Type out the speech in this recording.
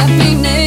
happiness.